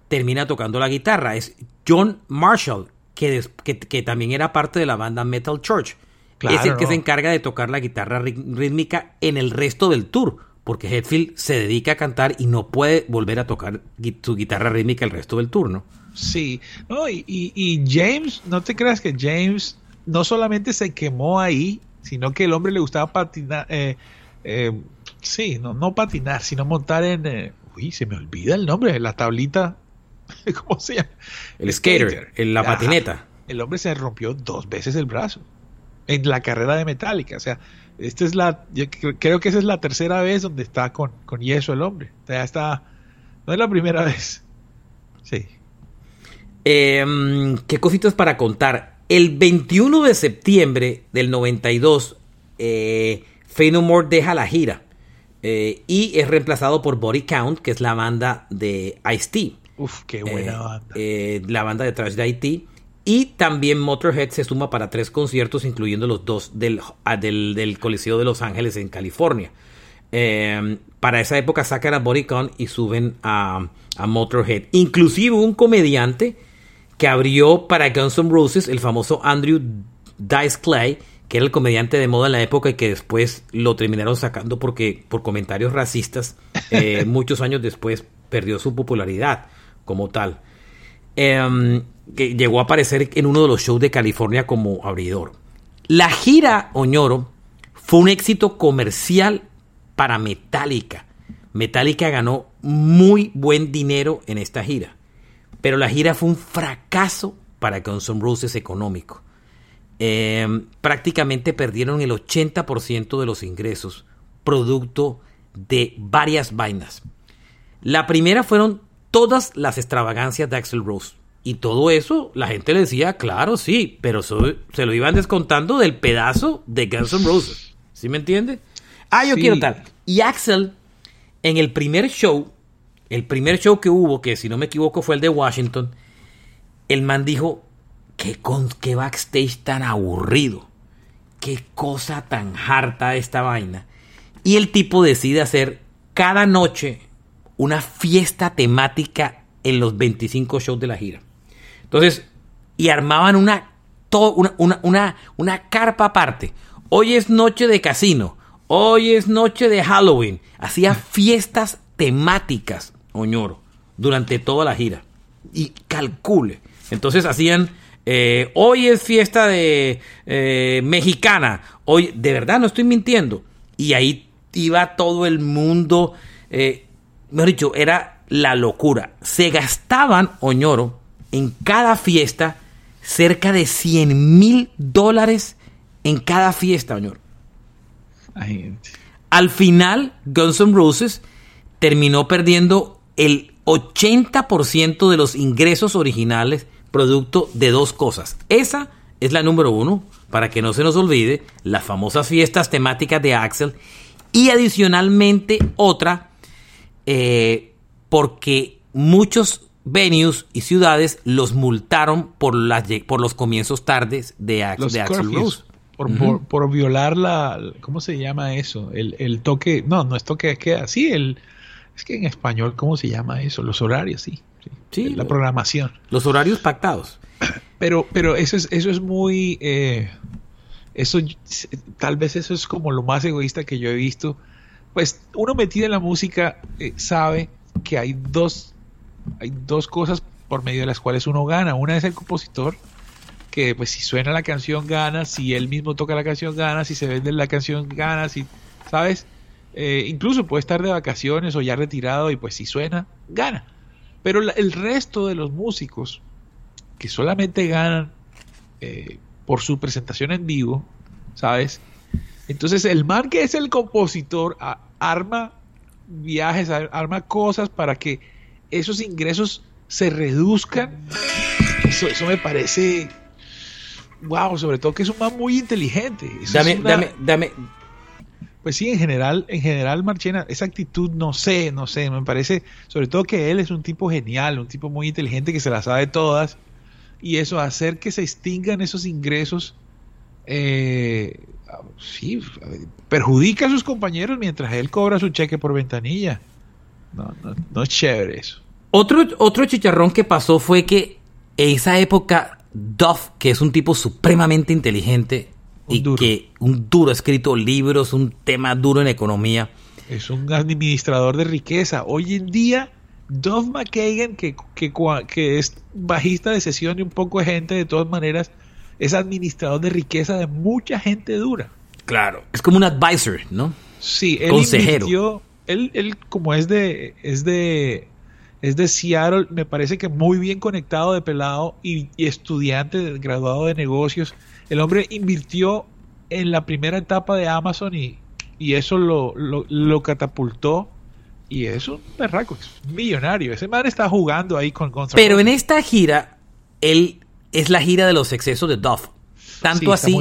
termina tocando la guitarra. Es John Marshall, que, des- que, que también era parte de la banda Metal Church. Claro, es el que ¿no? se encarga de tocar la guitarra rí- rítmica en el resto del tour, porque Hetfield se dedica a cantar y no puede volver a tocar su guitarra rítmica el resto del tour, ¿no? Sí, no, y, y- y James, no te creas que James no solamente se quemó ahí, sino que el hombre le gustaba patinar, eh, eh, sí, no, no patinar, sino montar en, eh, uy, se me olvida el nombre, la tablita, <laughs> ¿cómo se llama? El skater, en la patineta. El hombre se rompió dos veces el brazo en la carrera de Metallica, o sea, esta es la, yo cre- creo que esa es la tercera vez donde está con, con yeso el hombre, o sea, está, no es la primera vez, sí. Eh, ¿Qué cositas para contar? El 21 de septiembre del 92, eh, Faith No More deja la gira eh, y es reemplazado por Body Count, que es la banda de Ice-T. Uf, qué buena Eh, banda. eh, la banda de Trash de IT. Y también Motorhead se suma para tres conciertos, incluyendo los dos del, ah, del, del Coliseo de Los Ángeles en California. Eh, para esa época sacan a Body Count y suben a, a Motorhead. Inclusive un comediante que abrió para Guns N' Roses, el famoso Andrew Dice Clay, que era el comediante de moda en la época y que después lo terminaron sacando porque por comentarios racistas, eh, <laughs> muchos años después perdió su popularidad como tal. Em, que llegó a aparecer en uno de los shows de California como abridor. La gira Oñoro fue un éxito comercial para Metallica. Metallica ganó muy buen dinero en esta gira. Pero la gira fue un fracaso para Guns N' Roses económico. Eh, prácticamente perdieron el 80% de los ingresos, producto de varias vainas. La primera fueron todas las extravagancias de Axel Rose. Y todo eso, la gente le decía, claro, sí, pero se lo iban descontando del pedazo de Guns N' Roses. ¿Sí me entiende? Ah, yo Sí. quiero tal. Y Axel, en el primer show, el primer show que hubo, que si no me equivoco fue el de Washington, el man dijo, qué, con, qué backstage tan aburrido, qué cosa tan harta esta vaina. Y el tipo decide hacer cada noche una fiesta temática en los 25 shows de la gira. Entonces, y armaban una, una, una, una carpa aparte. Hoy es noche de casino. Hoy es noche de Halloween. Hacía fiestas temáticas, Oñoro, durante toda la gira. Y calcule. Entonces hacían, eh, hoy es fiesta de eh, mexicana. Hoy, de verdad, no estoy mintiendo. Y ahí iba todo el mundo. Eh, mejor dicho, era la locura. Se gastaban, Oñoro, en cada fiesta cerca de 100 mil dólares en cada fiesta, Oñoro. Ay, Al final, Guns N' Roses terminó perdiendo el 80% de los ingresos originales producto de dos cosas. Esa es la número uno, para que no se nos olvide, las famosas fiestas temáticas de Axel. Y adicionalmente otra, eh, porque muchos venues y ciudades los multaron por, las, por los comienzos tardes de, Axel Rose. Por, por, violar la, ¿cómo se llama eso? El, el toque, no, no es toque de queda, sí, el, es que en español, ¿cómo se llama eso? Los horarios, sí. Sí, la programación. Los horarios pactados. <clears throat> Pero, pero eso es, eso es muy, eh, eso, tal vez eso es como lo más egoísta que yo he visto. Pues uno metido en la música eh, sabe que hay dos, hay dos cosas por medio de las cuales uno gana. Una es el compositor, que pues si suena la canción gana, si él mismo toca la canción gana, si se vende la canción gana, si, ¿sabes? Eh, incluso puede estar de vacaciones o ya retirado y pues si suena, gana. Pero el resto de los músicos que solamente ganan eh, por su presentación en vivo, ¿sabes? Entonces el man que es el compositor arma viajes, arma cosas para que esos ingresos se reduzcan. Eso, eso me parece wow, sobre todo que es un man muy inteligente. dame, dame, dame, pues sí, en general, en general, Marchena, esa actitud, no sé, no sé, me parece, sobre todo que él es un tipo genial, un tipo muy inteligente que se las sabe todas, y eso, hacer que se extingan esos ingresos, eh, sí, perjudica a sus compañeros mientras él cobra su cheque por ventanilla. No, no, no es chévere eso. Otro, otro chicharrón que pasó fue que en esa época Duff, que es un tipo supremamente inteligente, y que un duro escrito libros, un tema duro en economía. Es un administrador de riqueza. Hoy en día, Dov McKagan, que, que, que es bajista de sesión y un poco de gente, de todas maneras, es administrador de riqueza de mucha gente dura. Claro, es como un advisor, ¿no? Sí, él Consejero. él, él como es de, es de, es de Seattle, me parece que muy bien conectado de pelado y, y estudiante, graduado de negocios el hombre invirtió en la primera etapa de Amazon y, eso lo, catapultó. Y es un perraco, es millonario. Ese man está jugando ahí con Guns Pero en esta gira, él es la gira de los excesos de Duff. Tanto así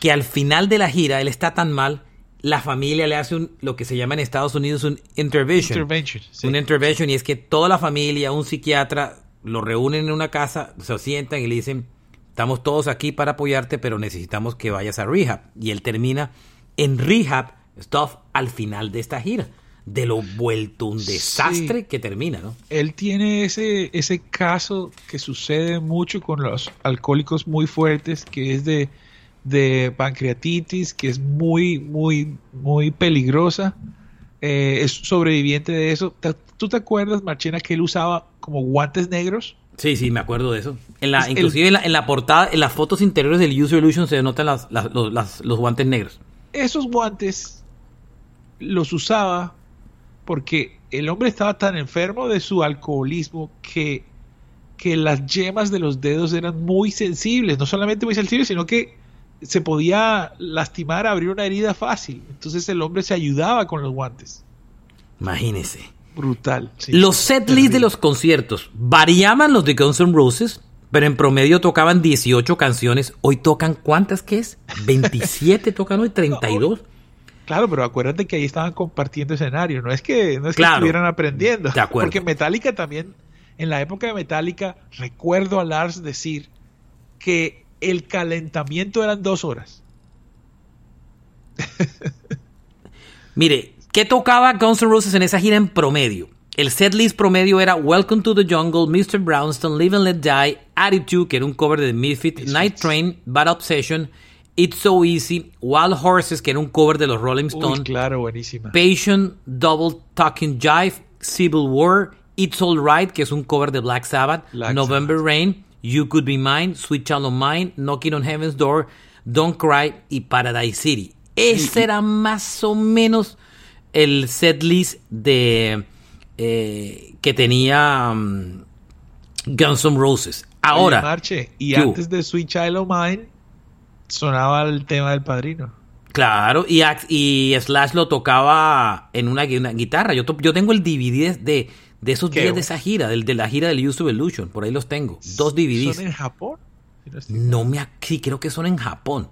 que al final de la gira, él está tan mal, la familia le hace un, lo que se llama en Estados Unidos un intervention. intervention Un intervention y es que toda la familia, un psiquiatra, lo reúnen en una casa, se sientan y le dicen, estamos todos aquí para apoyarte, pero necesitamos que vayas a rehab. Y él termina en rehab, stuff, al final de esta gira. De lo vuelto un desastre que termina, ¿no? Él tiene ese, ese caso que sucede mucho con los alcohólicos muy fuertes, que es de, de pancreatitis, que es muy, muy, muy peligrosa. Eh, es sobreviviente de eso. ¿Tú te acuerdas, Marchena, que él usaba como guantes negros? Sí, sí, me acuerdo de eso. En la, inclusive en, la, portada, en las fotos interiores del User Illusion se notan las, los, guantes negros. Esos guantes los usaba porque el hombre estaba tan enfermo de su alcoholismo que, que las yemas de los dedos eran muy sensibles. No solamente muy sensibles, sino que se podía lastimar, abrir una herida fácil. Entonces el hombre se ayudaba con los guantes. Imagínese. Brutal. los set de los conciertos variaban los de Guns N' Roses, pero en promedio tocaban 18 canciones. Hoy tocan cuántas que es? 27 tocan hoy, 32. Claro, pero acuérdate que ahí estaban compartiendo escenario, no es que no es que estuvieran aprendiendo. De acuerdo. Porque Metallica también en la época de Metallica recuerdo a Lars decir que el calentamiento eran dos horas. <laughs> Mire, ¿Qué tocaba Guns N' Roses en esa gira en promedio? El setlist promedio era Welcome to the Jungle, Mr. Brownstone, Live and Let Die, Attitude, que era un cover de Misfit, Night Train, Bad Obsession, It's So Easy, Wild Horses, que era un cover de los Rolling Stones. claro, buenísima. Patient, Double Talking Jive, Civil War, It's All Right, que es un cover de Black Sabbath, November Rain, You Could Be Mine, Sweet Child of Mine, Knocking on Heaven's Door, Don't Cry y Paradise City. Ese era más o menos el setlist de eh, que tenía um, Guns N' Roses. Ahora. y antes de Sweet Child of Mine sonaba el tema del padrino. Claro, y, y Slash lo tocaba en una, guitarra. Yo, yo tengo el DVD de, de esos Qué días de bueno. esa gira, del, de la gira del Use of Illusion. Por ahí los tengo. Dos DVDs. ¿Son en Japón? No me... Sí, creo que son en Japón.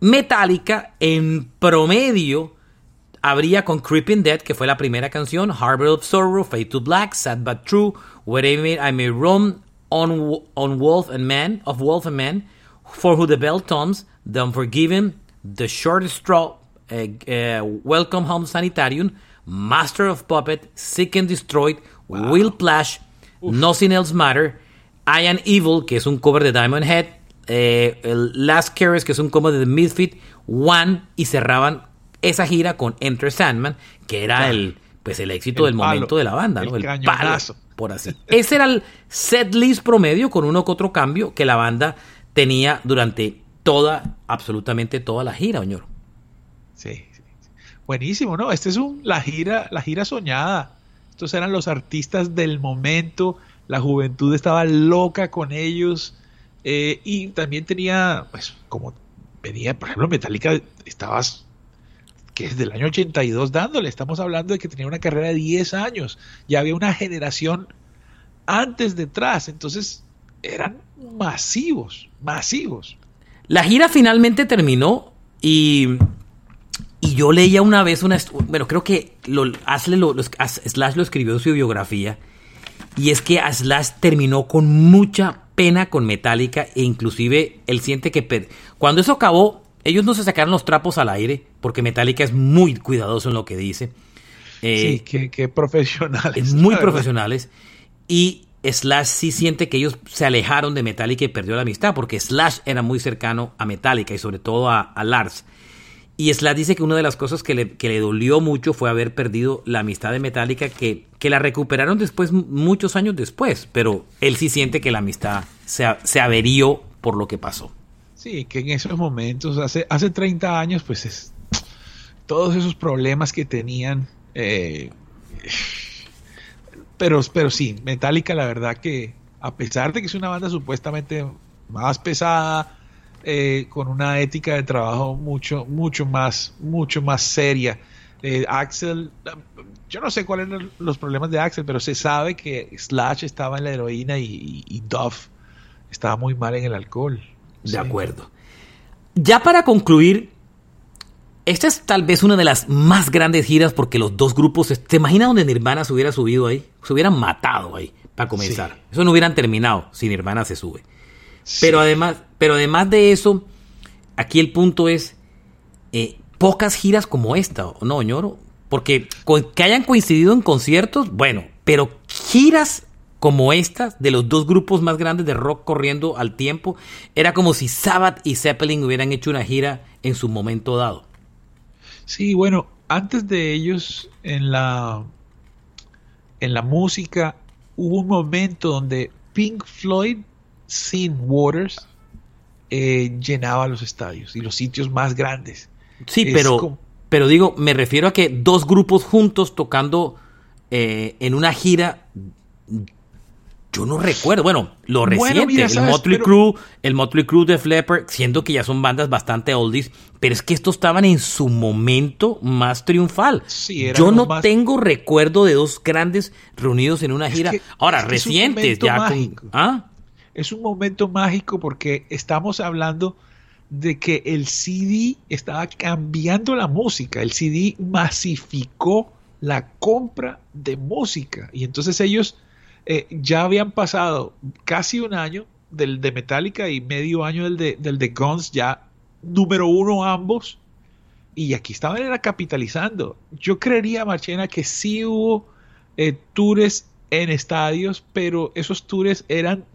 Metallica, en promedio, habría con Creeping Dead, que fue la primera canción, Harbor of Sorrow, Fade to Black, Sad But True, Wherever I May Roam, On, on Wolf and Man, Of Wolf and Man, For Who the Bell Toms, The Unforgiven, The Short Straw, eh, eh, Welcome Home Sanitarium, Master of Puppet, Sick and Destroyed, Will Plash, Nothing Else Matter, I Am Evil, que es un cover de Diamond Head, eh, el Last Caress, que es un cover de The Misfit, One, y cerraban esa gira con Enter Sandman, que era el, pues el éxito El del palo, momento de la banda, el ¿no? El palo, cañonazo. por así. Ese era el set list promedio con uno que otro cambio que la banda tenía durante toda, absolutamente toda la gira, señor. Sí, sí. Buenísimo, ¿no? Esta es un, la gira, la gira soñada. Estos eran los artistas del momento. La juventud estaba loca con ellos. eh, y también tenía, pues, como venía, por ejemplo, Metallica, estabas, que es del año 82 dándole. Estamos hablando de que tenía una carrera de 10 años. Ya había una generación antes detrás. Entonces, eran masivos, masivos. La gira finalmente terminó y, y yo leía una vez una... Bueno, creo que lo, Asle lo- Slash lo escribió en su biografía. Y es que Slash terminó con mucha pena con Metallica e inclusive él siente que... Cuando eso acabó, ellos no se sacaron los trapos al aire porque Metallica es muy cuidadoso en lo que dice. Eh, sí, qué, qué profesionales. es muy profesionales. Y Slash sí siente que ellos se alejaron de Metallica y perdió la amistad, porque Slash era muy cercano a Metallica y sobre todo a, Lars. Y Slash dice que una de las cosas que le, que le dolió mucho fue haber perdido la amistad de Metallica, que, que la recuperaron después, muchos años después, pero él sí siente que la amistad se, se averió por lo que pasó. Sí, que en esos momentos, hace, hace 30 años, pues es, todos esos problemas que tenían. eh, pero, pero sí, Metallica, la verdad que, a pesar de que es una banda supuestamente más pesada, eh, con una ética de trabajo mucho, mucho más, mucho más seria. eh, Axel, yo no sé cuáles eran los problemas de Axel, pero se sabe que Slash estaba en la heroína y, y- y Duff estaba muy mal en el alcohol. De Sí. acuerdo. Ya para concluir, esta es tal vez una de las más grandes giras porque los dos grupos, ¿te imaginas donde Nirvana se hubiera subido ahí? Se hubieran matado ahí para comenzar. Sí. Eso no hubieran terminado si Nirvana se sube. Sí. Pero además, pero además de eso, aquí el punto es eh, pocas giras como esta, ¿o ¿no, ñoro? Porque con- que hayan coincidido en conciertos, bueno, pero giras como estas de los dos grupos más grandes de rock corriendo al tiempo, era como si Sabbath y Zeppelin hubieran hecho una gira en su momento dado. Sí, bueno, antes de ellos en la en la música hubo un momento donde Pink Floyd sin Waters eh, llenaba los estadios y los sitios más grandes. Sí, Es pero, como- pero digo, me refiero a que dos grupos juntos tocando eh, en una gira. Yo no recuerdo, bueno, lo Bueno, reciente, el. Motley Pero- Crue, el Motley Crue de Flapper, siendo que ya son bandas bastante oldies, pero es que estos estaban en su momento más triunfal. Sí, Yo no más- tengo recuerdo de dos grandes reunidos en una Es gira. que- Ahora, es que recientes, ya mágico. con. ¿Ah? Es un momento mágico porque estamos hablando de que el CD estaba cambiando la música. El CD masificó la compra de música. Y entonces ellos eh, ya habían pasado casi un año del de Metallica y medio año del de, del de Guns, ya número uno ambos. Y aquí estaban era capitalizando. Yo creería, Marchena, que sí hubo eh, tours en estadios, pero esos tours eran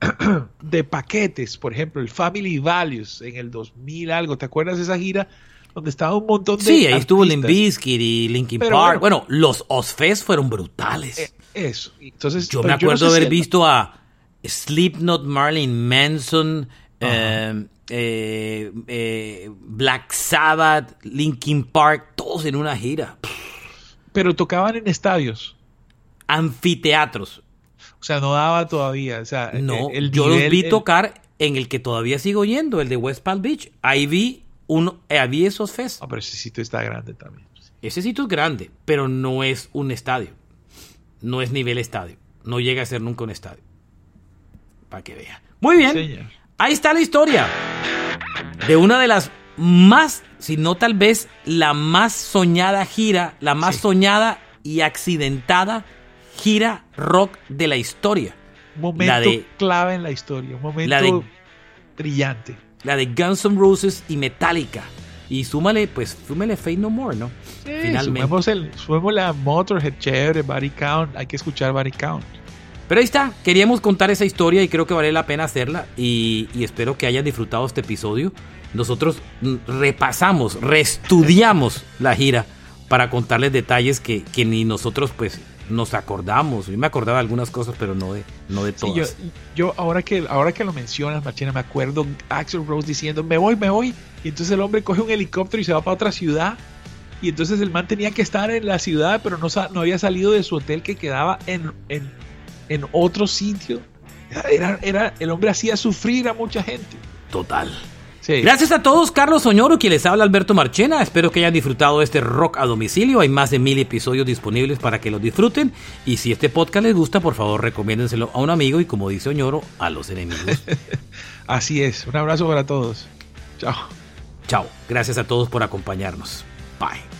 <clears throat> de paquetes, por ejemplo, el Family Values en el 2000 algo, ¿te acuerdas de esa gira donde estaba un montón de Sí, ahí estuvo artistas? Bizkit y Linkin Pero Park. bueno. Bueno, los Ozfest fueron brutales. Eh, Eso. Entonces, Yo me acuerdo no sé haber si visto a Slipknot, Marilyn Manson, eh, eh, eh, Black Sabbath, Linkin Park, todos en una gira. Pero tocaban en estadios. Anfiteatros. O sea, no daba todavía. O sea, No, el yo los vi tocar en el que todavía sigo yendo, el de West Palm Beach. Ahí vi, un, vi esos fest. Ah, pero ese sitio está grande también. Ese sitio es grande, pero no es un estadio. no es nivel estadio. No llega a ser nunca un estadio. Para que vea. Muy bien. Ahí está la historia de una de las más, si no tal vez la más soñada gira, la más soñada y accidentada gira rock de la historia. Un momento clave en la historia, un momento brillante. La de Guns N' Roses y Metallica. Y súmale, pues, súmale Fate No More, ¿no? Sí, Finalmente. el, sumemos la Motorhead, chévere, Body Count, hay que escuchar Body Count. Pero ahí está, queríamos contar esa historia y creo que vale la pena hacerla y, espero que hayan disfrutado este episodio. Nosotros repasamos, reestudiamos la gira para contarles detalles que, que, ni nosotros pues nos acordamos. Yo me acordaba de algunas cosas, pero no de, no de todas. yo, ahora, que, ahora que lo mencionas, Marchena, me acuerdo Axel Rose diciendo, me voy, me voy. Y entonces el hombre coge un helicóptero y se va para otra ciudad. Y entonces el man tenía que estar en la ciudad, pero no, no había salido de su hotel que quedaba en, en en otro sitio. Era, era, el hombre hacía sufrir a mucha gente. Total. Gracias a todos, Carlos Soñoro, quien les habla Alberto Marchena. Espero que hayan disfrutado este rock a domicilio. Hay más de mil episodios disponibles para que los disfruten. Y si este podcast les gusta, por favor, recomiéndenselo a un amigo y, como dice Oñoro, a los enemigos. <laughs> Así es. Un abrazo para todos. Chao. Chao. Gracias a todos por acompañarnos. Bye.